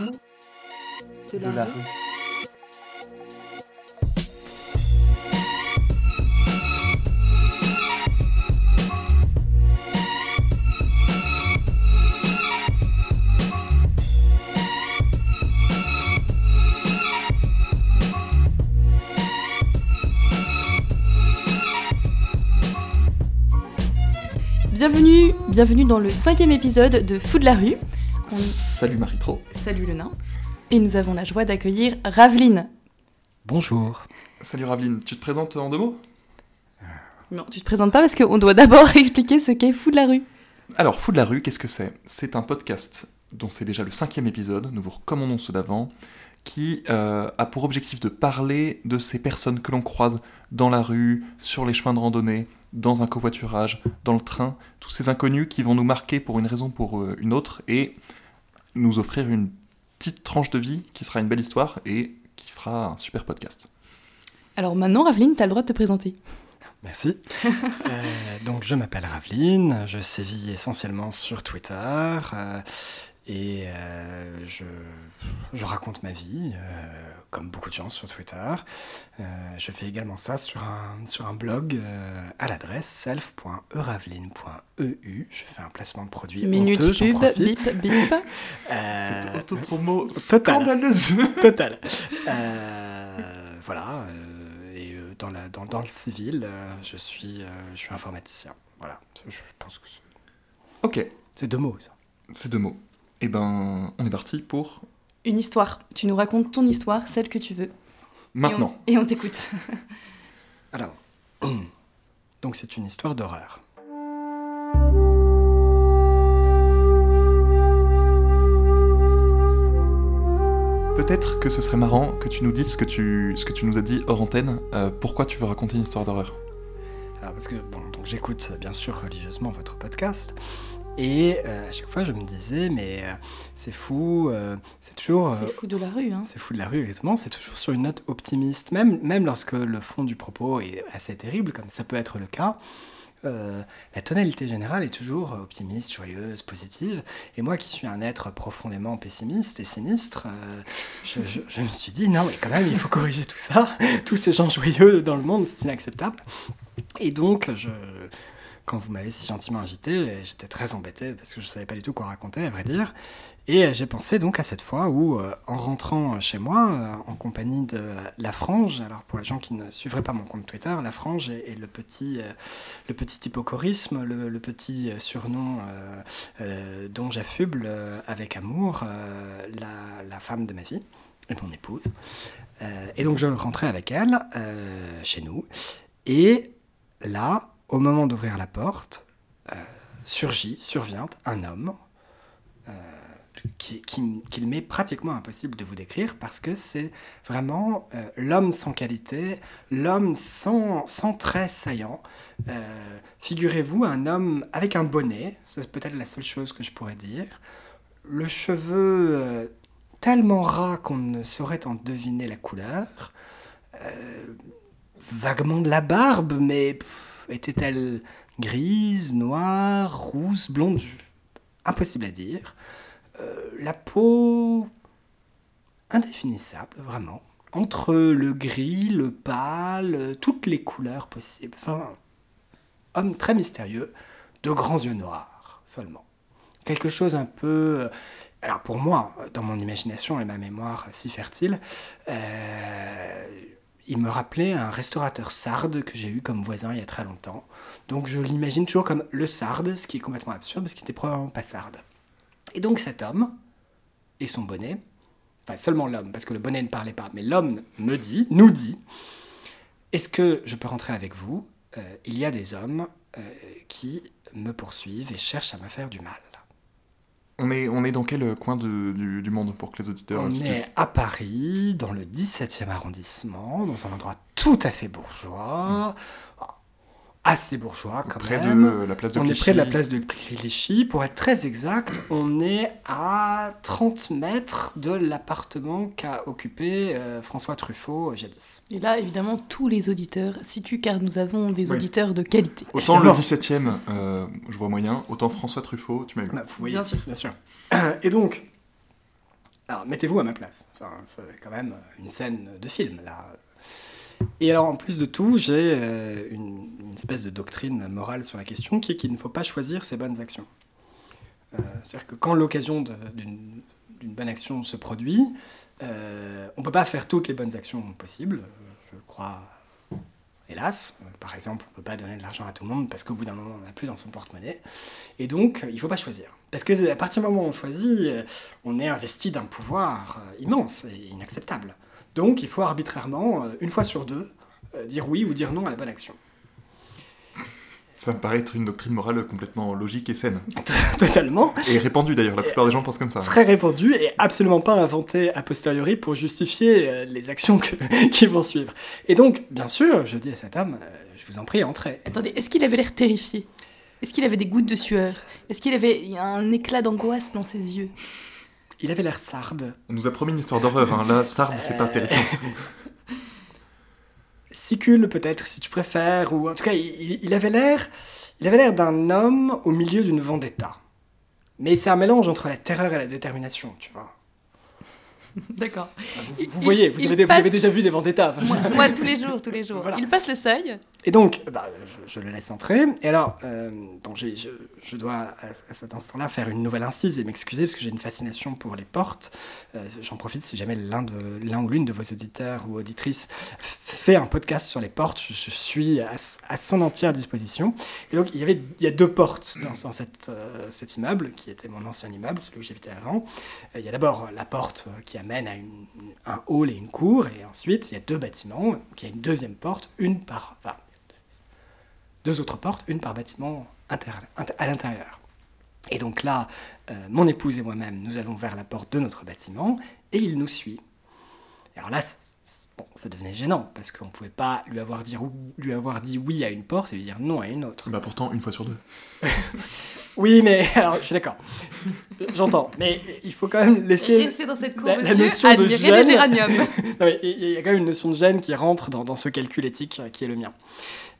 fous de, de la rue. Bienvenue, bienvenue dans le cinquième épisode de Fou de la rue. On- Salut Marie-Tro. Salut le nain. Et nous avons la joie d'accueillir Raveline. Bonjour. Salut Raveline, tu te présentes en deux mots? Non, tu te présentes pas parce qu'on doit d'abord expliquer ce qu'est Fou de la rue. Alors, Fou de la rue, qu'est-ce que c'est? C'est un podcast dont c'est déjà le cinquième épisode, nous vous recommandons ceux d'avant, qui euh, a pour objectif de parler de ces personnes que l'on croise dans la rue, sur les chemins de randonnée, dans un covoiturage, dans le train, tous ces inconnus qui vont nous marquer pour une raison ou pour euh, une autre et nous offrir une petite tranche de vie qui sera une belle histoire et qui fera un super podcast. Alors maintenant, Raveline, t'as le droit de te présenter. Merci. Euh, donc, je m'appelle Raveline, je sévis essentiellement sur Twitter euh, et euh, je, je raconte ma vie, euh, comme beaucoup de gens sur Twitter. Euh, je fais également ça sur un, sur un blog euh, à l'adresse self.euraveline.eu. Je fais un placement de produit Minute honteux, pub, bip, bip. Euh, Cette autopromo total. scandaleuse Total. Euh, voilà. euh, et dans, la, dans, dans le civil, euh, je, suis, euh, je suis informaticien. Voilà. Je pense que c'est- Ok, c'est deux mots, ça. c'est deux mots. Et ben, on est parti pour Une histoire. Tu nous racontes ton histoire, celle que tu veux. Et on- maintenant. Et on t'écoute. Alors, donc c'est une histoire d'horreur. Peut-être que ce serait marrant que tu nous dises ce que tu, ce que tu nous as dit hors antenne. euh, pourquoi tu veux raconter une histoire d'horreur? Alors, parce que, bon, donc j'écoute bien sûr religieusement votre podcast. Et euh, à chaque fois, je me disais, mais euh, c'est fou, euh, c'est toujours. C'est fou de la rue, hein. C'est fou de la rue, exactement. C'est toujours sur une note optimiste, même, même lorsque le fond du propos est assez terrible, comme ça peut être le cas. la tonalité générale est toujours optimiste, joyeuse, positive. Et moi qui suis un être profondément pessimiste et sinistre, je, je- je me suis dit, non mais quand même, il faut corriger tout ça. Tous ces gens joyeux dans le monde, c'est inacceptable. Et donc, je, quand vous m'avez si gentiment invité, j'étais très embêté parce que je ne savais pas du tout quoi raconter, à vrai dire. Et euh, j'ai pensé donc à cette fois où, euh, en rentrant chez moi, euh, en compagnie de La Frange, alors pour les gens qui ne suivraient pas mon compte Twitter, La Frange est, le, petit, euh, le petit le, petit surnom dont j'affuble avec amour la, la femme de ma vie et mon épouse. Et donc je rentrais avec elle chez nous. Et là, au moment d'ouvrir la porte, euh, surgit, survient un homme euh, qui, qui- qu'il m'est pratiquement impossible de vous décrire parce que c'est vraiment euh, l'homme sans qualité, l'homme sans, sans traits saillants. Figurez-vous un homme avec un bonnet, c'est peut-être la seule chose que je pourrais dire. Le cheveu tellement ras qu'on ne saurait en deviner la couleur. Vaguement de la barbe, mais était-elle grise, noire, rousse, blonde? Impossible à dire. Euh, la peau indéfinissable, vraiment. Entre le gris, le pâle, toutes les couleurs possibles. Enfin, homme très mystérieux, de grands yeux noirs seulement. Quelque chose un peu... euh, Alors pour moi, dans mon imagination et ma mémoire si fertile, euh, il me rappelait un restaurateur sarde que j'ai eu comme voisin il y a très longtemps. Donc je l'imagine toujours comme le sarde, ce qui est complètement absurde parce qu'il n'était probablement pas sarde. Et donc cet homme et son bonnet, enfin seulement l'homme, parce que le bonnet ne parlait pas, mais l'homme me dit, nous dit, est-ce que je peux rentrer avec vous? Euh, Il y a des hommes euh, qui me poursuivent et cherchent à me faire du mal. On est, on est dans quel coin de- du, du monde pour que les auditeurs On situent est à Paris, dans le 17e arrondissement, dans un endroit tout à fait bourgeois, assez bourgeois quand près même. de la place de on est près de la place de Clichy. Pour être très exact, on est à 30 mètres de l'appartement qu'a occupé euh, François Truffaut euh, jadis. Et là, évidemment, tous les auditeurs situent car nous avons des Oui. auditeurs de qualité. Autant le Évidemment. 17ème, euh, je vois moyen, autant François Truffaut, tu m'as eu. Bah, vous voyez, Bien sûr. bien sûr. Et donc, Alors, mettez-vous à ma place. Enfin, quand même une scène de film, là. Et alors, en plus de tout, j'ai euh, une, espèce de doctrine morale sur la question qui est qu'il ne faut pas choisir ses bonnes actions. Euh, C'est-à-dire que quand l'occasion d'une bonne action se produit, euh, on ne peut pas faire toutes les bonnes actions possibles, je crois, hélas. Par exemple, on ne peut pas donner de l'argent à tout le monde parce qu'au bout d'un moment, on n'a plus dans son porte-monnaie. Et donc, il ne faut pas choisir. Parce que à partir du moment où on choisit, on est investi d'un pouvoir immense et inacceptable. Donc, il faut arbitrairement, euh, une fois sur deux, euh, dire oui ou dire non à la bonne action. Ça me paraît être une doctrine morale complètement logique et saine. Totalement. Et répandue d'ailleurs, la plupart des gens pensent comme ça. très répandu et absolument pas inventé a posteriori pour justifier euh, les actions que- qui vont suivre. Et donc, bien sûr, je dis à cet homme, euh, je vous en prie, entrez. Attendez, est-ce qu'il avait l'air terrifié? Est-ce qu'il avait des gouttes de sueur? Est-ce qu'il avait un éclat d'angoisse dans ses yeux? Il avait l'air sarde. On nous a promis une histoire d'horreur, hein. là, Sard, c'est pas terrifiant. Sicule peut-être, si tu préfères, ou en tout cas, il avait l'air, il avait l'air d'un homme au milieu d'une vendetta. Mais c'est un mélange entre la terreur et la détermination, tu vois. D'accord. Vous, Il- vous voyez, vous, avez, vous passe- avez déjà vu des vendettas. Moi, moi, tous les jours, tous les jours. Voilà. Il passe le seuil. Et donc, bah, je, je le laisse entrer. Et alors, euh, bon, je, je dois à, à cet instant-là faire une nouvelle incise et m'excuser parce que j'ai une fascination pour les portes. Euh, J'en profite si jamais l'un ou l'une de vos auditeurs ou auditrices fait un podcast sur les portes, je, je suis à, à son entière disposition. Et donc, il y avait il y a deux portes dans, dans cette, euh, cet immeuble qui était mon ancien immeuble, celui où j'habitais avant. Euh, Il y a d'abord la porte euh, qui amène à une- un hall et une cour, et ensuite il y a deux bâtiments. Donc, il y a une deuxième porte, une par, enfin, deux autres portes, une par bâtiment inter- inter- à l'intérieur. Et donc là, euh, mon épouse et moi-même, nous allons vers la porte de notre bâtiment, et il nous suit. Et alors là, bon, ça devenait gênant, parce qu'on ne pouvait pas lui avoir, dire, lui avoir dit oui à une porte et lui dire non à une autre. Bah pourtant, une fois sur deux. Oui, mais alors, je suis d'accord. J'entends, mais il faut quand même laisser... Restez dans cette cour, la- la notion de mais il y a quand même une notion de gêne qui rentre dans, dans ce calcul éthique euh, qui est le mien.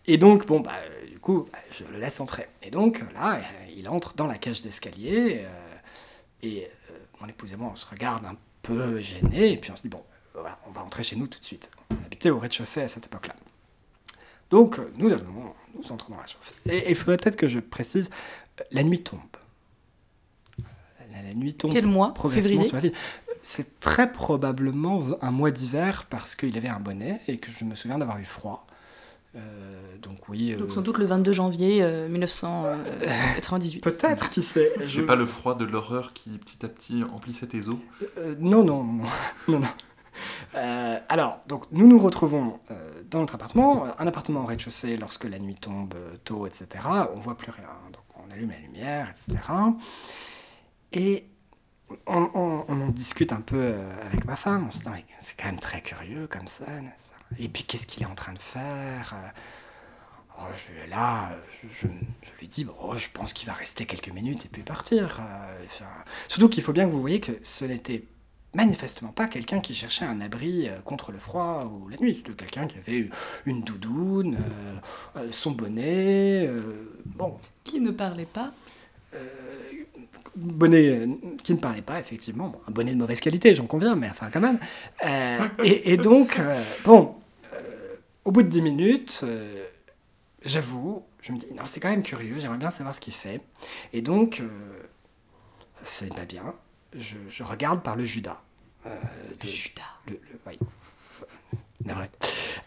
Et donc, bon, bah, du coup, bah, je le laisse entrer. Et donc, là, euh, il entre dans la cage d'escalier, euh, et euh, mon épouse et moi, on se regarde un peu gênés, et puis on se dit, bon, voilà, on va rentrer chez nous tout de suite. On habitait au rez-de-chaussée à cette époque-là. Donc, nous allons, nous entrons dans la chaussée. Et il faudrait peut-être que je précise, la nuit tombe. La, la nuit tombe Quel mois Février sur la ville. C'est très probablement un mois d'hiver parce qu'il avait un bonnet et que je me souviens d'avoir eu froid. Euh, donc oui. euh, Donc sans doute le 22 janvier euh, 1998. Peut-être, qui sait. C'est Je- pas le froid de l'horreur qui petit à petit emplissait tes os. Euh, non, non, non, non, non. Euh, alors, donc nous nous retrouvons euh, dans notre appartement, un appartement au rez-de-chaussée lorsque la nuit tombe euh, tôt, etc. On voit plus rien, donc allume la lumière, etc. Et on, en discute un peu euh, avec ma femme, on se dit, c'est quand même très curieux comme ça. Et puis qu'est-ce qu'il est en train de faire? Euh, oh, je, Là, je, lui dis, bon, oh, je pense qu'il va rester quelques minutes et puis partir. euh, Surtout qu'il faut bien que vous voyez que ce n'était manifestement pas quelqu'un qui cherchait un abri contre le froid ou la nuit. C'était quelqu'un qui avait une doudoune, son bonnet, bon, Qui ne parlait pas bonnet euh, qui ne parlait pas, effectivement. Bon, un bonnet de mauvaise qualité, j'en conviens, mais enfin quand même. Euh, et, et donc, euh, bon, euh, au bout de 10 minutes, euh, j'avoue, je me dis, non, c'est quand même curieux, j'aimerais bien savoir ce qu'il fait. Et donc, euh, c'est pas bien, je, je regarde par le Judas. Euh, Judas. le, le- oui. Non, ouais.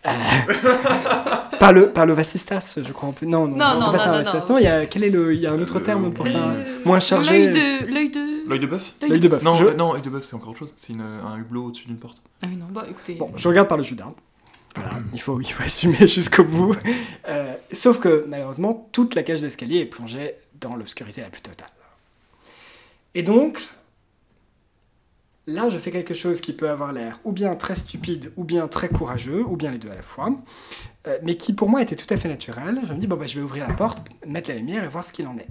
Euh, par le par le vasistas, je crois. Non, non, Non, non, pas non, ça, non, non. Non, il y a quel est le il y a un autre terme pour ça. Moins chargé. L'œil de. L'œil de. L'œil de bœuf L'œil de bœuf. Non, Je- non, œil de bœuf, c'est encore autre chose. C'est un hublot au-dessus d'une porte. Ah oui, non, bah écoutez. Bon, je regarde par le Judas. Voilà, il faut, il faut assumer jusqu'au bout. Euh, sauf que malheureusement, toute la cage d'escalier est plongée dans l'obscurité la plus totale. Et donc, là, je fais quelque chose qui peut avoir l'air ou bien très stupide, ou bien très courageux, ou bien les deux à la fois, euh, mais qui pour moi était tout à fait naturel. Je me dis, bon, bah, je vais ouvrir la porte, mettre la lumière et voir ce qu'il en est.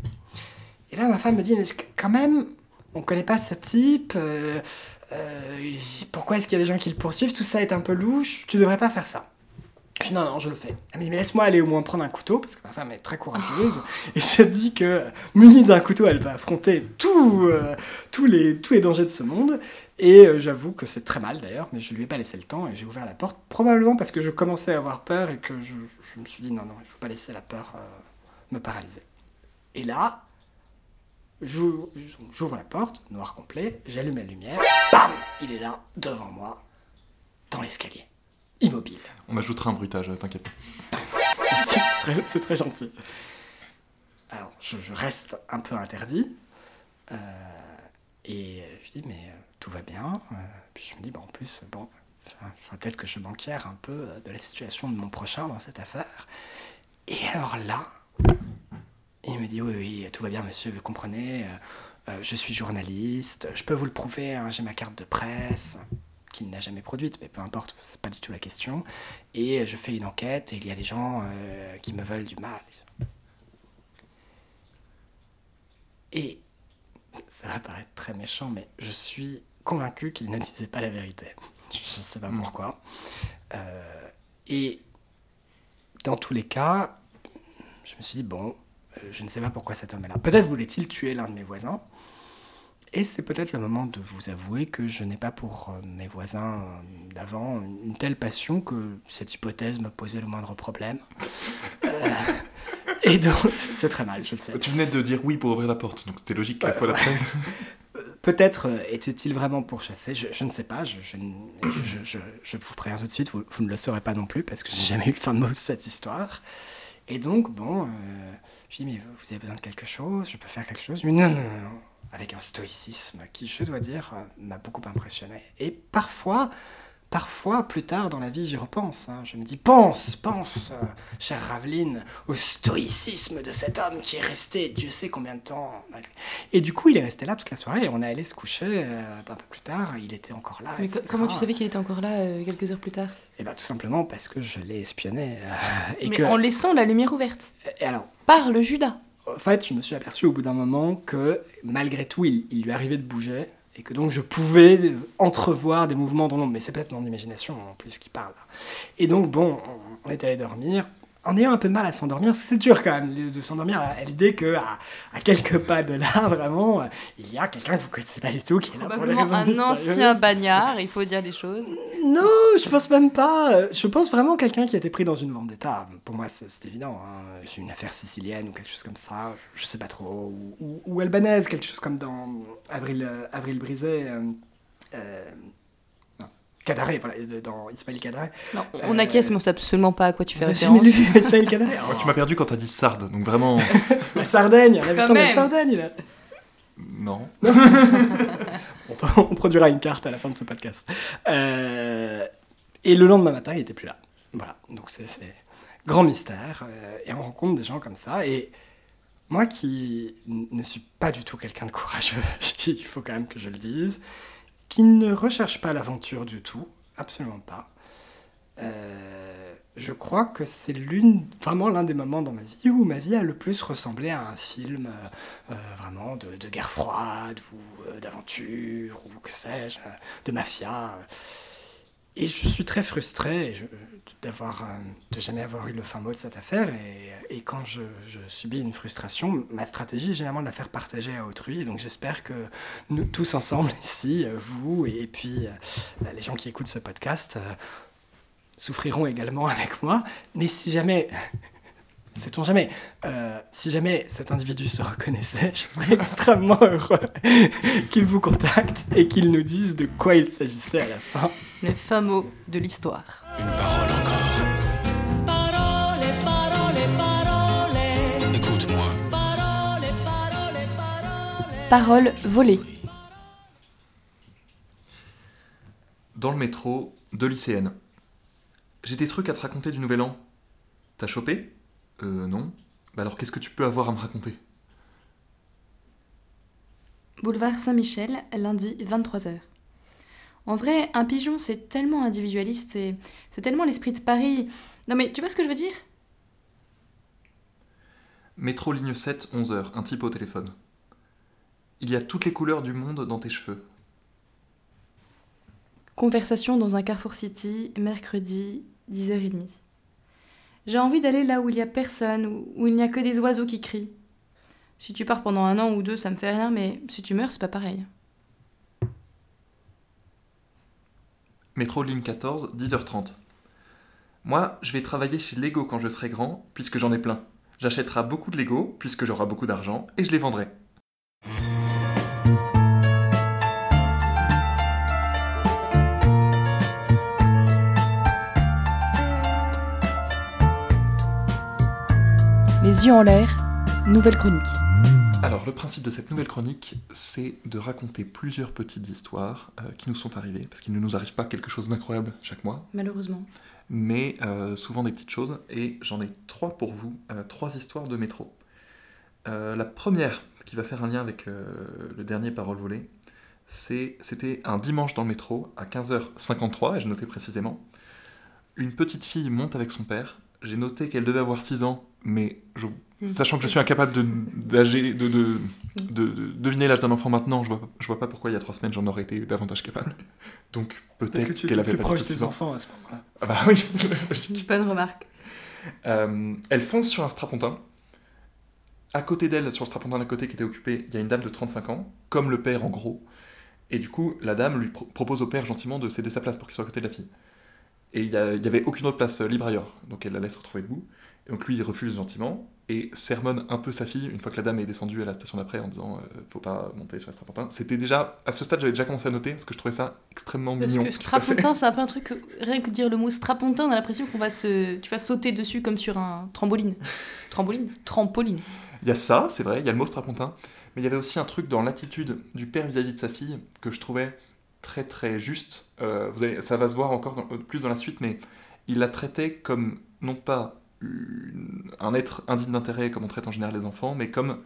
Et là, ma femme me dit, mais quand même, on ne connaît pas ce type. euh, euh, pourquoi est-ce qu'il y a des gens qui le poursuivent? Tout ça est un peu louche. Tu devrais pas faire ça. Je dis non, non, je le fais. Elle me dit, mais laisse-moi aller au moins prendre un couteau, parce que ma femme est très courageuse. et se dit que, munie d'un couteau, elle va affronter tout, euh, tous, les, tous les dangers de ce monde. Et euh, j'avoue que c'est très mal d'ailleurs, mais je lui ai pas laissé le temps et j'ai ouvert la porte, probablement parce que je commençais à avoir peur et que je, je me suis dit non, non, il faut pas laisser la peur euh, me paralyser. Et là, j'ouvre la porte, noir complet, j'allume la lumière, bam Il est là, devant moi, dans l'escalier, immobile. On ajoutera un bruitage, t'inquiète pas. Merci, c'est très, gentil. Alors, je, je reste un peu interdit. euh, et je dis, mais euh, tout va bien. Euh, puis je me dis, bah, en plus, bon, peut-être que je banquière un peu euh, de la situation de mon prochain dans cette affaire. Et alors là, il me dit, oui, oui, tout va bien, monsieur, vous comprenez. euh, je suis journaliste, je peux vous le prouver, hein, j'ai ma carte de presse qu'il n'a jamais produite, mais peu importe, c'est pas du tout la question. Et je fais une enquête et il y a des gens qui me veulent du mal. Et ça va paraître très méchant, mais je suis convaincu qu'il ne disait pas la vérité. Je ne sais pas Mm. pourquoi. Euh, et dans tous les cas, je me suis dit, bon, euh, je ne sais pas pourquoi cet homme est là. Peut-être voulait-il tuer l'un de mes voisins. Et c'est peut-être le moment de vous avouer que je n'ai pas pour euh, mes voisins d'avant une telle passion que cette hypothèse me posait le moindre problème. Euh, et donc, c'est très mal, je le sais. Tu venais de dire oui pour ouvrir la porte, donc c'était logique qu'à la Ouais, fois la ouais. Peut-être euh, était-il vraiment pourchassé, je, je ne sais pas, je, je, je, vous préviens tout de suite, vous, vous ne le saurez pas non plus parce que j'ai jamais eu le fin de mot de cette histoire. Et donc, bon, euh, je dis, mais vous vous avez besoin de quelque chose, je peux faire quelque chose? Mais non, non, non, non, avec un stoïcisme qui, je dois dire, euh, m'a beaucoup impressionné. Et parfois, parfois, plus tard dans la vie, j'y repense. hein. Je me dis, pense, pense, euh, chère Raveline, au stoïcisme de cet homme qui est resté Dieu sait combien de temps. Et du coup, il est resté là toute la soirée on est allé se coucher euh, un peu plus tard. Il était encore là. Mais etc. comment tu savais qu'il était encore là euh, quelques heures plus tard? Eh bien, tout simplement parce que je l'ai espionné. euh, et Mais que... en laissant la lumière ouverte. Et alors, Par le Judas. en fait, je me suis aperçu au bout d'un moment que malgré tout, il, il lui arrivait de bouger et que donc je pouvais entrevoir des mouvements dans l'ombre. Mais c'est peut-être mon imagination en plus qui parle. Et donc, bon, on, est allé dormir. En ayant un peu de mal à s'endormir, parce que c'est dur quand même de, s'endormir à, l'idée que à, à quelques pas de là, vraiment, euh, il y a quelqu'un que vous connaissez pas du tout qui est là pour Probablement raisons un ancien bagnard, il faut dire des choses. Non, je pense même pas. Je pense vraiment quelqu'un qui a été pris dans une vendetta. Pour moi, c'est évident. Hein. C'est une affaire sicilienne ou quelque chose comme ça. Je sais pas trop. Ou, ou- ou albanaise, quelque chose comme dans Avril, euh, Avril Brisé. Euh, euh, Cadaré, voilà, dans Ismaël Cadaré. Non, on Euh, acquiesce, mais on sait absolument pas à quoi tu fais référence. Ismaël Cadaré Oh, tu m'as perdu quand t'as dit Sarde, donc vraiment. La Sardaigne, l'habitant de la. Sardaigne. Là. non. On, on produira une carte à la fin de ce podcast. Euh, et le lendemain matin, il était plus là. Voilà, donc c'est grand mystère. euh, et on rencontre des gens comme ça. Et moi qui ne suis pas du tout quelqu'un de courageux, il faut quand même que je le dise, qui ne recherche pas l'aventure du tout, absolument pas. euh, je crois que c'est l'une, vraiment l'un des moments dans ma vie où ma vie a le plus ressemblé à un film euh, euh, vraiment de, guerre froide ou d'aventure ou que sais-je, de mafia. Et je suis très frustré d'avoir, euh, de jamais avoir eu le fin mot de cette affaire. Et, et quand je, je subis une frustration, ma stratégie est généralement de la faire partager à autrui. Et donc j'espère que nous tous ensemble ici, euh, vous et puis euh, les gens qui écoutent ce podcast, souffriront également avec moi. Mais si jamais, sait-on jamais, euh, si jamais cet individu se reconnaissait, je serais extrêmement heureux qu'il vous contacte et qu'il nous dise de quoi il s'agissait à la fin. Le fin mot de l'histoire. Une parole encore. Parole, parole, parole. Écoute-moi. Parole, parole, parole. Parole volée. Dans le métro, deux lycéennes. J'ai des trucs à te raconter du Nouvel An. T'as chopé? Euh, non. Bah alors qu'est-ce que tu peux avoir à me raconter? Boulevard Saint-Michel, lundi 23h. En vrai, un pigeon, c'est tellement individualiste et c'est tellement l'esprit de Paris. Non mais tu vois ce que je veux dire? Métro ligne 7, 11h, un type au téléphone. Il y a toutes les couleurs du monde dans tes cheveux. Conversation dans un Carrefour City, mercredi, 10h30. J'ai envie d'aller là où il y a personne, où il n'y a que des oiseaux qui crient. Si tu pars pendant un an ou deux, ça me fait rien, mais si tu meurs, c'est pas pareil. Métro ligne 14, 10h30. Moi, je vais travailler chez Lego quand je serai grand, puisque j'en ai plein. J'achèterai beaucoup de Lego, puisque j'aurai beaucoup d'argent, et je les vendrai. Les yeux en l'air, nouvelle chronique. Alors, le principe de cette nouvelle chronique, c'est de raconter plusieurs petites histoires euh, qui nous sont arrivées, parce qu'il ne nous arrive pas quelque chose d'incroyable chaque mois, Malheureusement. mais euh, souvent des petites choses, et j'en ai trois pour vous, euh, trois histoires de métro. La première, qui va faire un lien avec le dernier Parole volée, c'était un dimanche dans le métro, à 15h53, et je notais précisément. Une petite fille monte avec son père, j'ai noté qu'elle devait avoir 6 ans, mais je- Hmm. sachant que je suis incapable de, de, de, de- de deviner l'âge d'un enfant maintenant, je vois, je vois pas pourquoi il y a 3 semaines j'en aurais été davantage capable. Donc peut-être tu qu'elle avait plus pas proche des 6 ans. enfants à ce moment-là. Ah bah oui, c'est logique. Bonne remarque. Euh, elle fonce sur un strapontin. À côté d'elle, sur le strapontin d'à côté qui était occupé, il y a une dame de 35 ans, comme le père en gros. Et du coup, la dame lui pro- propose au père gentiment de céder sa place pour qu'il soit à côté de la fille. Et il n'y avait aucune autre place euh, libre ailleurs, donc elle la laisse retrouver debout. Donc lui, il refuse gentiment et sermonne un peu sa fille une fois que la dame est descendue à la station d'après en disant euh, faut pas monter sur le strapontin. C'était déjà, à ce stade, j'avais déjà commencé à noter parce que je trouvais ça extrêmement Parce mignon. que ce qui se passait. strapontin, c'est un peu un truc. que- Rien que dire le mot strapontin, on a l'impression qu'on va se. Tu vas sauter dessus comme sur un trampoline. Trampoline? Trampoline. Il y a ça, c'est vrai, il y a le mot strapontin, mais il y avait aussi un truc dans l'attitude du père vis-à-vis de sa fille que je trouvais très très juste. Euh, vous allez, ça va se voir encore dans- plus dans la suite, mais il la traitait comme non pas une- un être indigne d'intérêt comme on traite en général les enfants, mais comme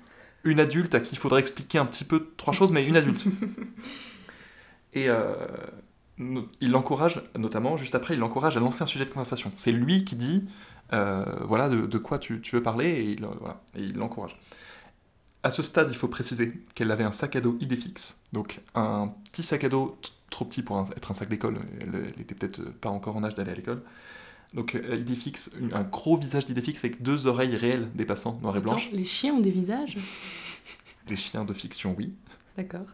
une adulte à qui il faudrait expliquer un petit peu trois choses, mais une adulte. Et euh, il l'encourage, notamment, juste après, il l'encourage à lancer un sujet de conversation. C'est lui qui dit, euh, voilà, de, de quoi tu, tu veux parler, et il voilà, et il l'encourage. À ce stade, il faut préciser qu'elle avait un sac à dos Idéfix, donc un petit sac à dos trop petit pour un- être un sac d'école, elle, elle était peut-être pas encore en âge d'aller à l'école. Donc euh, Idéfix, un gros visage d'Idéfix avec deux oreilles réelles dépassant, noires et Attends, blanches. les chiens ont des visages? Les chiens de fiction, oui. D'accord.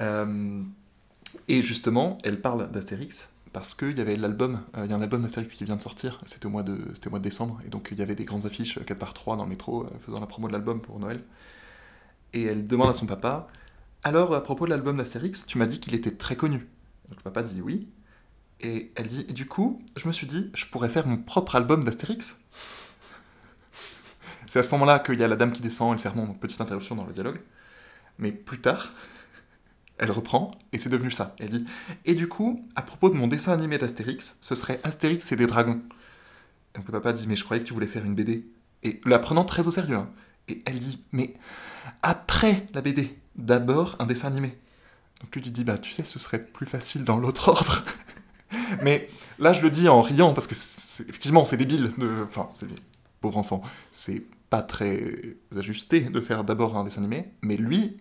Euh, et justement, elle parle d'Astérix parce qu'il y avait l'album, euh, il y a un album d'Astérix qui vient de sortir, c'était au, mois de- c'était au mois de décembre, et donc il y avait des grandes affiches 4 par 3 dans le métro faisant la promo de l'album pour Noël. Et elle demande à son papa Alors, à propos de l'album d'Astérix, tu m'as dit qu'il était très connu. Donc le papa dit oui. Et elle dit Et du coup, je me suis dit, je pourrais faire mon propre album d'Astérix. C'est à ce moment-là qu'il y a la dame qui descend, elle sermon, donc petite interruption dans le dialogue. Mais plus tard, elle reprend, et c'est devenu ça. Elle dit Et du coup, à propos de mon dessin animé d'Astérix, ce serait Astérix et des dragons. Et donc le papa dit Mais je croyais que tu voulais faire une BD. Et la prenant très au sérieux. hein. Et elle dit Mais après la BD, d'abord un dessin animé. Donc lui dit Bah tu sais, ce serait plus facile dans l'autre ordre. Mais là, je le dis en riant, parce que effectivement, c'est débile. De... Enfin, c'est pauvre enfant. C'est pas très ajusté de faire d'abord un dessin animé, mais lui,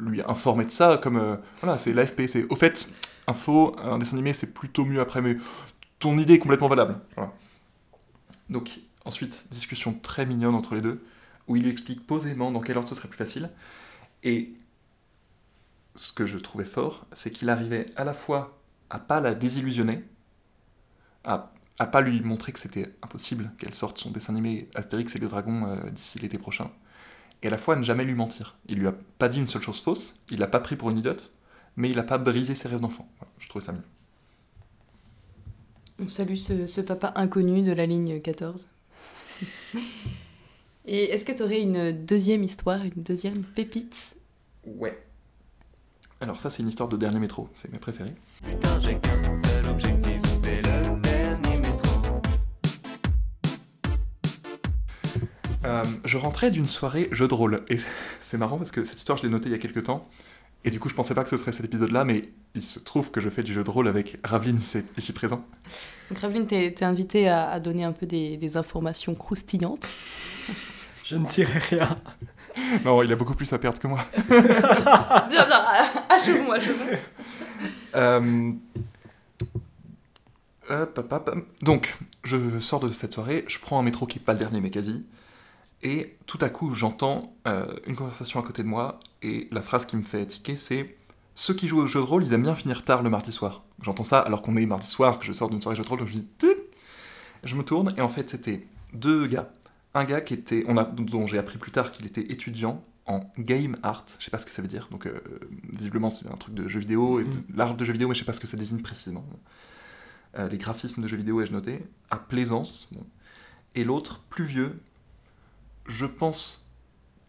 lui informer de ça comme euh, voilà c'est l'AFP c'est au fait info un dessin animé c'est plutôt mieux après mais ton idée est complètement valable voilà. donc ensuite discussion très mignonne entre les deux où il lui explique posément dans quel ordre ce serait plus facile et ce que je trouvais fort c'est qu'il arrivait à la fois à pas la désillusionner à, à pas lui montrer que c'était impossible qu'elle sorte son dessin animé Astérix et les dragons euh, d'ici l'été prochain et à la fois à ne jamais lui mentir. Il lui a pas dit une seule chose fausse, il l'a pas pris pour une idiote, mais il a pas brisé ses rêves d'enfant. Voilà, je trouvais ça mignon. On salue ce, ce papa inconnu de la ligne 14. Et est-ce que tu aurais une deuxième histoire, une deuxième pépite? Ouais. Alors ça c'est une histoire de dernier métro, c'est mes préférés. Putain, j'ai qu'un seul objectif, c'est le dernier métro. Euh, je rentrais d'une soirée jeu de rôle, et c'est marrant parce que cette histoire je l'ai notée il y a quelques temps, et du coup je pensais pas que ce serait cet épisode-là, mais il se trouve que je fais du jeu de rôle avec Raveline ici, ici présent. Donc Raveline, t'es t'es invitée à, à donner un peu des, des informations croustillantes. Je ne dirai rien. Non, il a beaucoup plus à perdre que moi. Viens, viens, achevons, achevons. Euh, Hop, hop, hop. Donc, je sors de cette soirée, je prends un métro qui n'est pas le dernier, mais quasi. Et tout à coup, j'entends euh, une conversation à côté de moi, et la phrase qui me fait tiquer, c'est Ceux qui jouent au jeu de rôle, ils aiment bien finir tard le mardi soir. J'entends ça alors qu'on est mardi soir, que je sors d'une soirée jeu de rôle, donc je dis Je me tourne, et en fait, c'était deux gars. Un gars qui était, on a, dont j'ai appris plus tard qu'il était étudiant en game art, je sais pas ce que ça veut dire, donc euh, visiblement c'est un truc de jeu vidéo, et de- Mhm. l'art de jeu vidéo, mais je sais pas ce que ça désigne précisément. Euh, les graphismes de jeux vidéo, ai-je noté, à Plaisance. bon. Et l'autre, plus vieux, je pense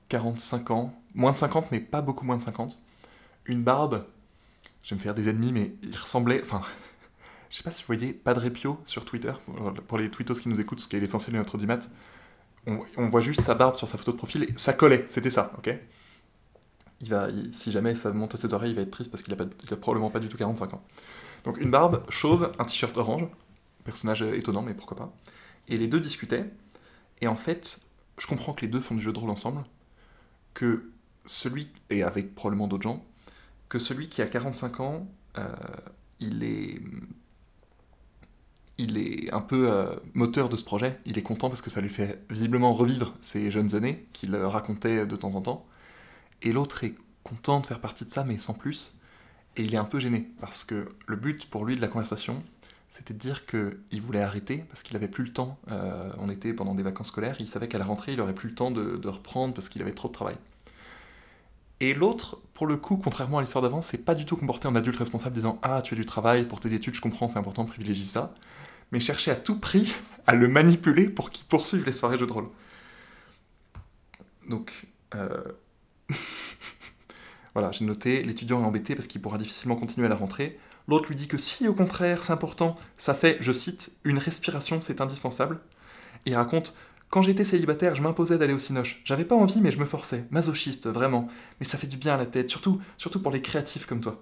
45 ans, moins de 50, mais pas beaucoup moins de 50. Une barbe, je vais me faire des ennemis, mais il ressemblait, enfin, je sais pas si vous voyez Padre Pio sur Twitter, pour, pour les twittos qui nous écoutent, ce qui est l'essentiel de notre dimat. On, voit juste sa barbe sur sa photo de profil, et ça collait, c'était ça, ok? Il va, Si jamais ça monte à ses oreilles, il va être triste parce qu'il a, pas- il a probablement pas du tout 45 ans. Donc une barbe chauve, un t-shirt orange, personnage étonnant, mais pourquoi pas. Et les deux discutaient, et en fait, je comprends que les deux font du jeu de rôle ensemble, que celui, et avec probablement d'autres gens, que celui qui a 45 ans, euh, il est. Il est un peu euh, moteur de ce projet, il est content parce que ça lui fait visiblement revivre ses jeunes années qu'il euh, racontait de temps en temps. Et l'autre est content de faire partie de ça, mais sans plus. Et il est un peu gêné, parce que le but pour lui de la conversation, c'était de dire qu'il voulait arrêter, parce qu'il avait plus le temps. Euh, on était pendant des vacances scolaires, il savait qu'à la rentrée, il aurait plus le temps de, de reprendre parce qu'il avait trop de travail. Et l'autre, pour le coup, contrairement à l'histoire d'avant, c'est pas du tout comporté en adulte responsable disant Ah, tu as du travail pour tes études, je comprends, c'est important, privilégie ça. Mais chercher à tout prix à le manipuler pour qu'il poursuive les soirées jeux de rôle. Donc, euh, voilà, j'ai noté l'étudiant est embêté parce qu'il pourra difficilement continuer à la rentrée. L'autre lui dit que si, au contraire, c'est important, ça fait, je cite, une respiration, c'est indispensable. Et il raconte Quand j'étais célibataire, je m'imposais d'aller au cinoche. J'avais pas envie, mais je me forçais. Masochiste, vraiment. Mais ça fait du bien à la tête, surtout, surtout pour les créatifs comme toi.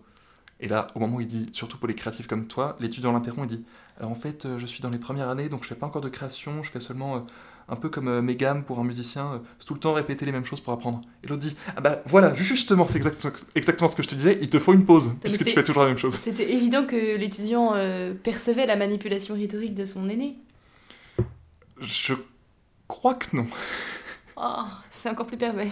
Et là, au moment où il dit surtout pour les créatifs comme toi, l'étudiant l'interrompt et dit Alors en fait, euh, je suis dans les premières années, donc je fais pas encore de création, je fais seulement euh, un peu comme euh, mes gammes pour un musicien, euh, c'est tout le temps répéter les mêmes choses pour apprendre. Et l'autre dit Ah bah voilà, justement, c'est exact- exactement ce que je te disais, il te faut une pause, puisque tu fais toujours la même chose. C'était évident que l'étudiant euh, percevait la manipulation rhétorique de son aîné. Je crois que non. Oh, c'est encore plus pervers.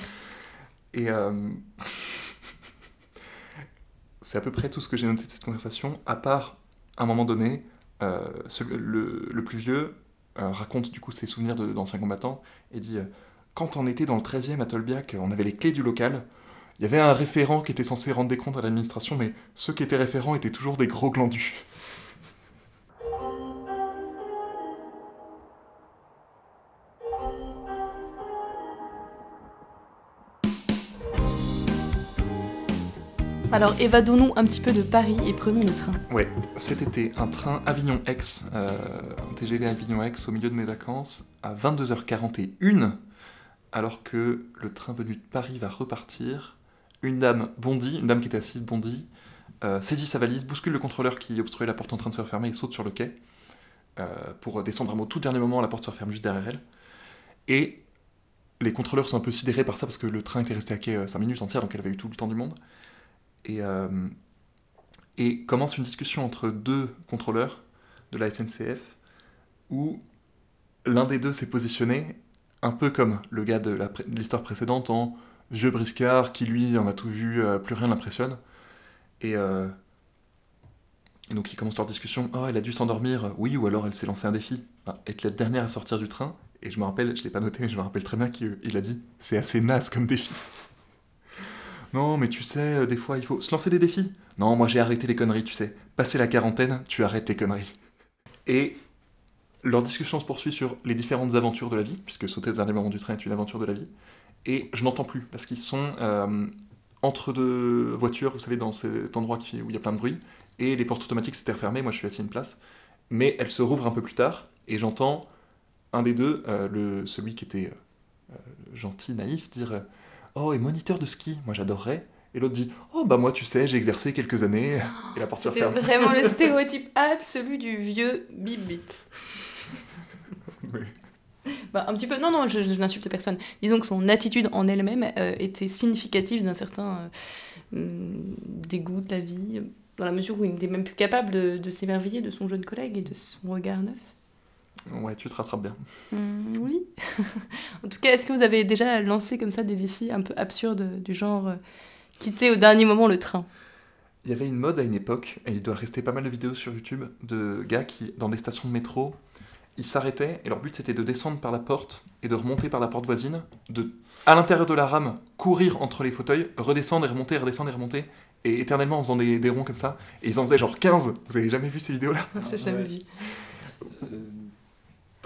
Et euh, c'est à peu près tout ce que j'ai noté de cette conversation, à part, à un moment donné, euh, le, le plus vieux euh, raconte du coup ses souvenirs d'anciens combattants et dit euh, Quand on était dans le 13e à Tolbiac, on avait les clés du local. Il y avait un référent qui était censé rendre des comptes à l'administration, mais ceux qui étaient référents étaient toujours des gros glandus. Alors évadons-nous un petit peu de Paris et prenons le train. Ouais, cet été, un train Avignon-Aix, euh, un TGV Avignon-Aix au milieu de mes vacances, à 22h41, alors que le train venu de Paris va repartir. Une dame bondit, une dame qui était assise bondit, euh, saisit sa valise, bouscule le contrôleur qui obstruait la porte en train de se refermer et saute sur le quai. euh, pour descendre à au tout dernier moment, la porte se referme juste derrière elle. Et les contrôleurs sont un peu sidérés par ça parce que le train était resté à quai 5 minutes entières, donc elle avait eu tout le temps du monde. Et, euh, et commence une discussion entre deux contrôleurs de la SNCF où l'un des deux s'est positionné un peu comme le gars de l'histoire précédente en vieux briscard qui lui en a tout vu, euh, plus rien l'impressionne. Et, euh, et donc ils commencent leur discussion. Oh, elle a dû s'endormir. Oui, ou alors elle s'est lancée un défi. Être la dernière à sortir du train. Et je me rappelle, je l'ai pas noté, mais je me rappelle très bien qu'il il a dit c'est assez naze comme défi. Non, mais tu sais, euh, des fois, il faut se lancer des défis. Non, moi j'ai arrêté les conneries, tu sais. Passer la quarantaine, tu arrêtes les conneries. Et leur discussion se poursuit sur les différentes aventures de la vie, puisque sauter au dernier moment du train est une aventure de la vie. Et je n'entends plus, parce qu'ils sont euh, entre deux voitures, vous savez, dans cet endroit où il y a plein de bruit, et les portes automatiques s'étaient refermées, moi je suis assis à une place. Mais elles se rouvrent un peu plus tard, et j'entends un des deux, euh, celui qui était gentil, naïf, dire Oh, et moniteur de ski, moi j'adorerais. Et l'autre dit Oh, bah moi tu sais, j'ai exercé quelques années. Et la porte se referme. vraiment le stéréotype absolu du vieux bip bip. Oui. Bah, un petit peu, non, non, je, je n'insulte personne. Disons que son attitude en elle-même euh, était significative d'un certain euh, hum, dégoût de la vie. dans la mesure où il n'était même plus capable de, de s'émerveiller de son jeune collègue et de son regard neuf. Ouais, tu te rattrapes bien. Hmm, oui. en tout cas, est-ce que vous avez déjà lancé comme ça des défis un peu absurdes du genre euh, quitter au dernier moment le train? Il y avait une mode à une époque, et il doit rester pas mal de vidéos sur YouTube, de gars qui, dans des stations de métro, ils s'arrêtaient, et leur but c'était de descendre par la porte et de remonter par la porte voisine, de, à l'intérieur de la rame, courir entre les fauteuils, redescendre et remonter, redescendre et remonter, et éternellement en faisant des, des ronds comme ça. Et ils en faisaient genre 15. Vous avez jamais vu ces vidéos-là? J'ai jamais ouais. vu.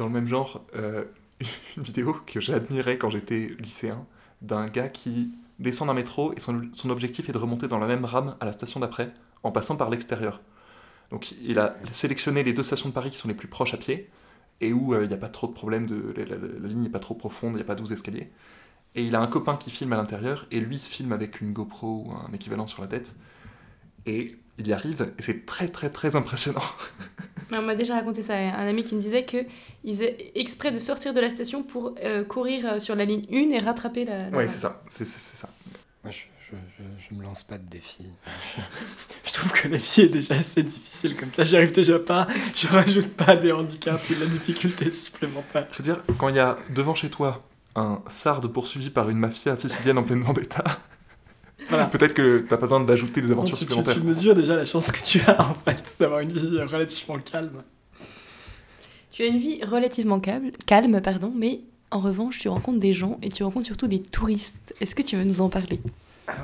Dans le même genre, euh, une vidéo que j'ai admirée quand j'étais lycéen, d'un gars qui descend d'un métro et son, objectif est de remonter dans la même rame à la station d'après, en passant par l'extérieur. Donc il a sélectionné les deux stations de Paris qui sont les plus proches à pied, et où euh, il n'y a pas trop de problème, de, la, la- la ligne n'est pas trop profonde, il n'y a pas 12 escaliers. Et il a un copain qui filme à l'intérieur, et lui se filme avec une GoPro ou un équivalent sur la tête. Et il y arrive, et c'est très très très impressionnant. Mais on m'a déjà raconté ça, un ami qui me disait que ils faisaient exprès de sortir de la station pour euh, courir euh, sur la ligne 1 et rattraper la. la- Ouais, c'est ça, c'est c'est- c'est ça. Moi, je, je, je, je me lance pas de défi. je trouve que la vie est déjà assez difficile comme ça. J'y arrive déjà pas. Je rajoute pas des handicaps ou de la difficulté supplémentaire. Je veux dire, quand il y a devant chez toi un sarde poursuivi par une mafia sicilienne en pleine vendetta, Voilà. peut-être que t'as pas besoin d'ajouter des aventures tu, tu- supplémentaires. tu mesures déjà la chance que tu as en fait d'avoir une vie relativement calme. Tu as une vie relativement calme, calme pardon, mais en revanche, tu rencontres des gens et tu rencontres surtout des touristes. Est-ce que tu veux nous en parler?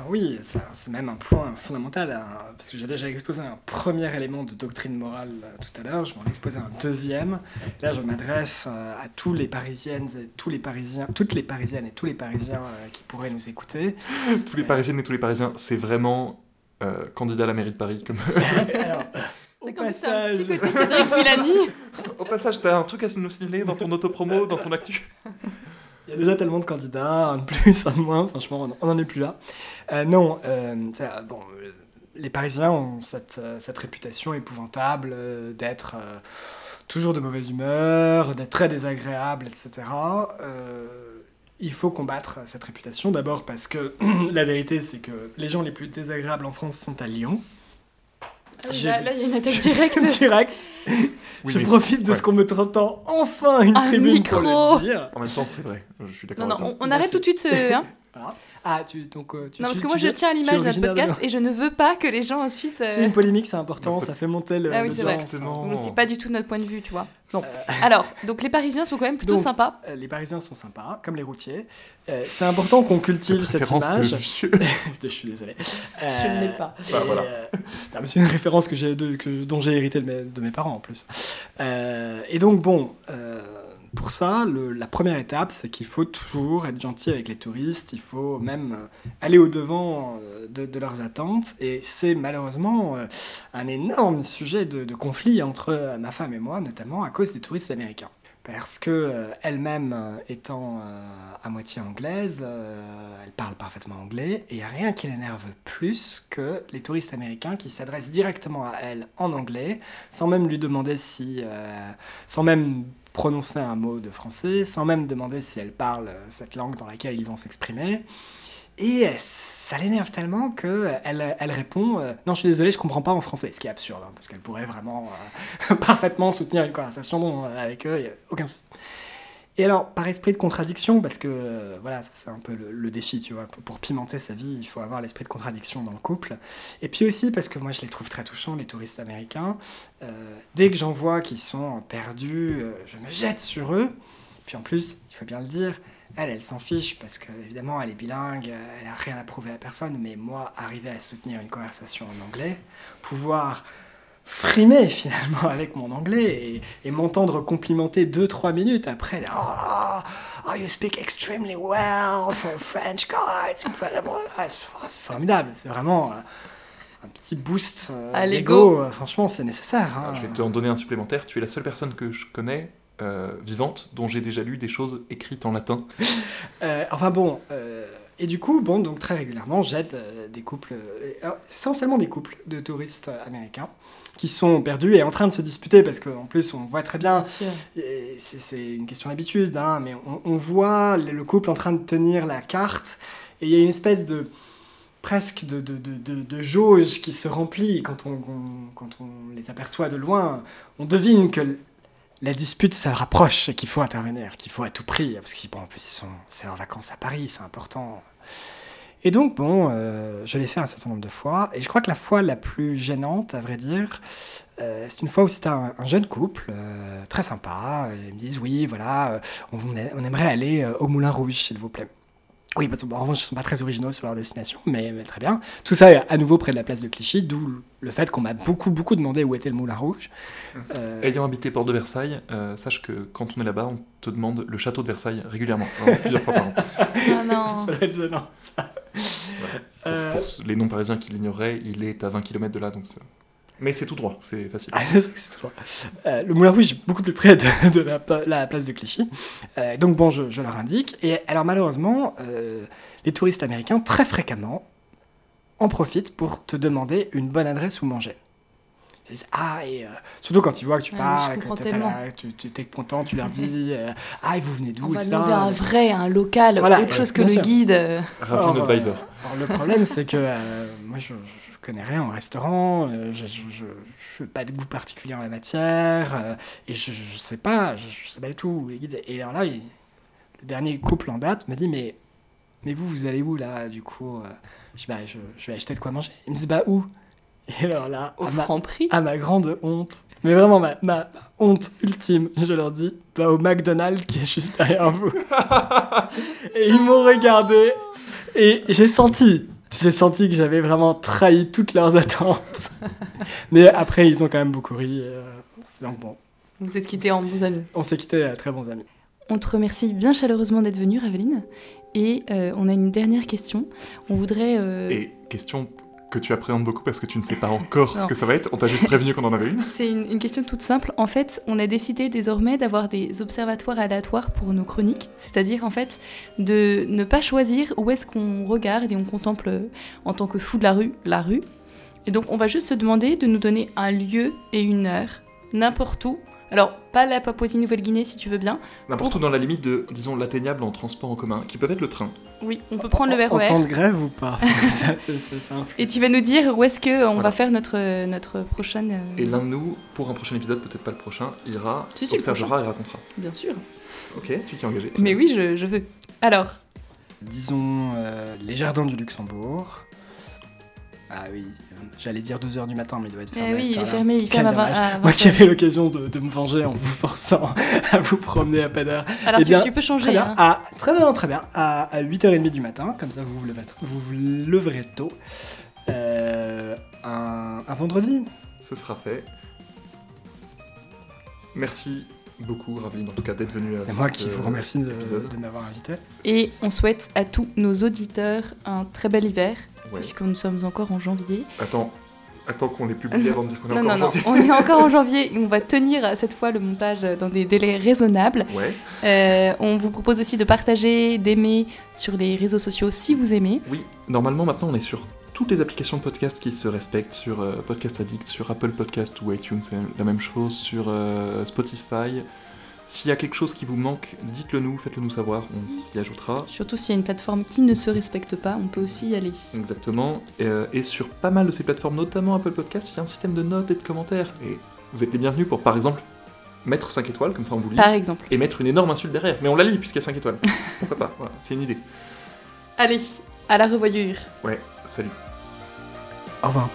Oui, c'est même un point fondamental, hein, parce que j'ai déjà exposé un premier élément de doctrine morale euh, tout à l'heure, je vais en exposer un deuxième. Là, je m'adresse euh, à tous les Parisiennes et tous les Parisiens, toutes les Parisiennes et tous les Parisiens euh, qui pourraient nous écouter. Tous les Parisiennes et tous les Parisiens, c'est vraiment euh, candidat à la mairie de Paris. Comme... Alors, au C'est comme ça, un passage, petit côté Cédric Villani. Au passage, t'as un truc à nous signaler dans ton autopromo, dans ton actu il y a déjà tellement de candidats, un de plus, un de moins, franchement, on- on n'en est plus là. Euh, non, euh, ça, bon, euh, les Parisiens ont cette, euh, cette réputation épouvantable euh, d'être euh, toujours de mauvaise humeur, d'être très désagréables, etc. Euh, il faut combattre cette réputation, d'abord parce que la vérité, c'est que les gens les plus désagréables en France sont à Lyon. J'ai Là, là, il y a une attaque directe. Direct. Oui, je profite de ouais. ce qu'on me entend enfin une Un tribune pour micro. le dire. En même temps, c'est vrai, je suis d'accord Non, on, on arrête tout de suite ce. hein. Ah, tu, donc, euh, tu, Non, parce tu- que moi, je tiens à l'image de notre originaire de podcast et je ne veux pas que les gens ensuite. euh, C'est une polémique, c'est important, ça fait monter le. Ah oui, c'est vrai. mais C'est pas du tout notre point de vue, tu vois. Non. Alors, donc les Parisiens sont quand même plutôt Donc, sympas. Euh, Les Parisiens sont sympas, comme les routiers. Euh, c'est important qu'on cultive cette Référence image. de vieux. je suis désolé. Je ne l'ai pas. Bah, voilà. euh, c'est une référence que j'ai de- que- dont j'ai hérité de mes, de mes parents en plus. Euh, et donc bon, euh, pour ça, la première étape, c'est qu'il faut toujours être gentil avec les touristes. Il faut même euh, aller au devant euh, de, leurs attentes. Et c'est malheureusement euh, un énorme sujet de, conflit entre ma femme et moi, notamment à cause des touristes américains. Parce que elle-même étant à moitié anglaise, elle parle parfaitement anglais et il n'y a rien qui l'énerve plus que les touristes américains qui s'adressent directement à elle en anglais, sans même lui demander si, sans même prononcer un mot de français, sans même demander si elle parle euh, cette langue dans laquelle ils vont s'exprimer. Et euh, ça l'énerve tellement que elle, elle répond euh, Non, je suis désolé, je comprends pas en français. Ce qui est absurde, hein, parce qu'elle pourrait vraiment euh, parfaitement soutenir une conversation euh, avec eux, n'y a aucun souci. Et alors, par esprit de contradiction, parce que euh, voilà, c'est un peu le, défi, tu vois, pour, pimenter sa vie, il faut avoir l'esprit de contradiction dans le couple. Et puis aussi, parce que moi je les trouve très touchants, les touristes américains, euh, dès que j'en vois qui sont perdus, euh, je me jette sur eux. Puis en plus, il faut bien le dire, elle, elle s'en fiche parce qu'évidemment, elle est bilingue, elle a rien à prouver à personne, mais moi, arriver à soutenir une conversation en anglais, pouvoir frimer finalement avec mon anglais et, et m'entendre complimenter 2-3 minutes après. Oh, oh, you speak extremely well for a French guy, it's incredible. Ah, c'est formidable, c'est vraiment euh, un petit boost euh, À d'ego. l'ego. Franchement, c'est nécessaire. hein. Je vais te en donner un supplémentaire. Tu es la seule personne que je connais euh, vivante dont j'ai déjà lu des choses écrites en latin. Euh, enfin bon, euh, et du coup, bon, donc très régulièrement, j'aide des couples, essentiellement des couples de touristes euh, américains, qui sont perdus et en train de se disputer, parce qu'en plus, on voit très bien, c'est une question d'habitude, hein, mais on, on voit le le couple en train de tenir la carte, et il y a une espèce de presque de, de, de, de- jauge qui se remplit quand on, on- quand on les aperçoit de loin. On devine que la dispute se rapproche et qu'il faut intervenir, qu'il faut à tout prix, parce qu'ils bon, en plus, ils sont, c'est leurs vacances à Paris, c'est important. Et donc, bon, euh, je l'ai fait un certain nombre de fois, et je crois que la fois la plus gênante, à vrai dire, euh, c'est une fois où c'était un, un jeune couple, euh, très sympa. Ils me disent oui, voilà, on, on aimerait aller euh, au Moulin Rouge, s'il vous plaît. Oui, parce que, bon, en revanche, ils ne sont pas très originaux sur leur destination, mais, mais très bien. Tout ça est à nouveau près de la place de Clichy, d'où le fait qu'on m'a beaucoup, beaucoup demandé où était le Moulin Rouge. Euh, Ayant habité Porte de Versailles, euh, sache que quand on est là-bas, on te demande le château de Versailles régulièrement, plusieurs fois par an. Ah non. ça va être gênant, ça. Pour, Euh, pour les non parisiens qui l'ignoreraient, il est à 20 km de là, donc c'est- Mais c'est tout droit, c'est facile. Ah, c'est tout droit. Euh, le Moulin Rouge est beaucoup plus près de, de la, place de Clichy. Euh, donc bon, je, je leur indique. Et alors malheureusement, euh, les touristes américains, très fréquemment, en profitent pour te demander une bonne adresse où manger. Ils disent, ah, et euh, surtout quand ils voient que tu Ah je que tu, tu t'es content, tu leur dis, euh, ah, et vous venez d'où On va demander un vrai, un local, Voilà, autre ouais, chose que le sûr. guide. euh. Ravi Alors, notre advisor. euh, alors, le problème, c'est que euh, moi, je, je connais rien au restaurant, euh, je n'ai pas de goût particulier en la matière, euh, et je, je sais pas, je, je sais pas du tout où les guides. Et alors là, il- le dernier couple en date me dit, mais, mais vous, vous allez où là, du coup euh? Je, bah, je, je vais acheter de quoi manger. Ils me disent, bah où? Et alors là, Au à ma, franc prix. à ma grande honte, mais vraiment ma, ma- ma honte ultime, je leur dis, bah au McDonald's qui est juste derrière vous. et ils m'ont regardé et j'ai senti, j'ai senti que j'avais vraiment trahi toutes leurs attentes. mais après, ils ont quand même beaucoup ri. euh, donc bon, Vous êtes quittés en bons amis. on s'est quittés à très bons amis. On te remercie bien chaleureusement d'être venue, Raveline. Et euh, on a une dernière question. On voudrait. euh, Et question que tu appréhendes beaucoup parce que tu ne sais pas encore ce que ça va être, on t'a juste prévenu qu'on en avait une. C'est une, une question toute simple. En fait, on a décidé désormais d'avoir des observatoires aléatoires pour nos chroniques, c'est-à-dire en fait de ne pas choisir où est-ce qu'on regarde et on contemple euh, en tant que fou de la rue la rue. Et donc on va juste se demander de nous donner un lieu et une heure, n'importe où. Alors pas la Papouasie-Nouvelle-Guinée si tu veux bien. N'importe où dans la limite de, disons, l'atteignable en transport en commun, qui peuvent être le train. Oui, on peut prendre le En- En RER. temps de grève ou pas? Parce que ça, ça, ça, ça influe. Et tu vas nous dire où est-ce que on Voilà. va faire notre notre prochaine. euh, Et l'un de nous, pour un prochain épisode, peut-être pas le prochain, ira, Si, si, observera et racontera. Bien sûr. Ok, tu t'y es engagé. Mais oui, je, je veux. Alors, Disons euh, les jardins du Luxembourg. Ah oui, j'allais dire 2h du matin, mais il doit être eh fermé. oui, il est fermé, il ferme à 20 dommage. à Moi 20 qui avais l'occasion de, de me venger en vous forçant à vous promener à pas d'heure. Alors Eh tu, bien, tu peux Très changer. bien, hein. à, très bien, très bien. À, à 8h30 du matin, comme ça vous vous leverez, vous vous leverez tôt. Euh, un, un vendredi. Ce sera fait. Merci beaucoup, Raveline, en tout cas, d'être venu à C'est moi qui vous euh, remercie de, de m'avoir invité. Et on souhaite à tous nos auditeurs un très bel hiver, Ouais. puisque nous sommes encore en janvier. Attends, attends qu'on les publie avant de dire qu'on est Non, encore non, en non, janvier. on est encore en janvier et on va tenir cette fois le montage dans des délais raisonnables. Ouais, Euh, on vous propose aussi de partager, d'aimer sur les réseaux sociaux si vous aimez. oui. Normalement, maintenant, on est sur toutes les applications de podcast qui se respectent, sur euh, Podcast Addict, sur Apple Podcast ou iTunes, c'est la même chose, sur euh, Spotify. S'il y a quelque chose qui vous manque, dites-le nous, faites-le nous savoir, on s'y ajoutera. Surtout s'il y a une plateforme qui ne se respecte pas, on peut aussi y aller. Exactement. Euh, et sur pas mal de ces plateformes, notamment Apple Podcast, il y a un système de notes et de commentaires. Et vous êtes les bienvenus pour, par exemple, mettre 5 étoiles, comme ça on vous lit, Par exemple. et mettre une énorme insulte derrière. Mais on la lit puisqu'il y a 5 étoiles. Pourquoi pas Voilà, c'est une idée. Allez, à la revoyure. Ouais, salut. Au revoir.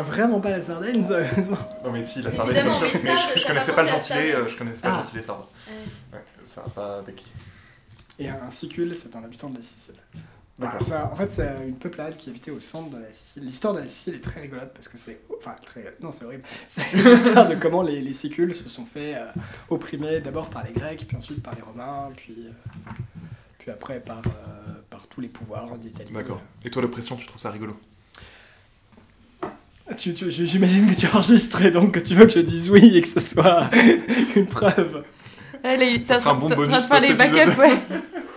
Vois vraiment pas la Sardaigne, sérieusement. Non mais si, la Sardaigne, bien sûr. mais je, je connaissais pas le gentilé, je connaissais pas Ah. le gentilé sarde. Ouais, ça va pas d'acquis. Et un sicule, c'est un habitant de la Sicile. Ça- en fait, c'est une peuplade qui habitait au centre de la Sicile. L'histoire de la Sicile est très rigolote parce que c'est. Enfin, très. Non, c'est horrible. C'est l'histoire de comment les, les sicules se sont fait euh, opprimer d'abord par les Grecs, puis ensuite par les Romains, puis, euh, puis après par, euh, par tous les pouvoirs d'Italie. D'accord. Et toi, l'oppression, tu trouves ça rigolo? Tu- tu- J'imagine que tu enregistres et donc que tu veux que je dise oui et que ce soit une preuve. Allez, t'es Ça en train de faire les backups, ouais.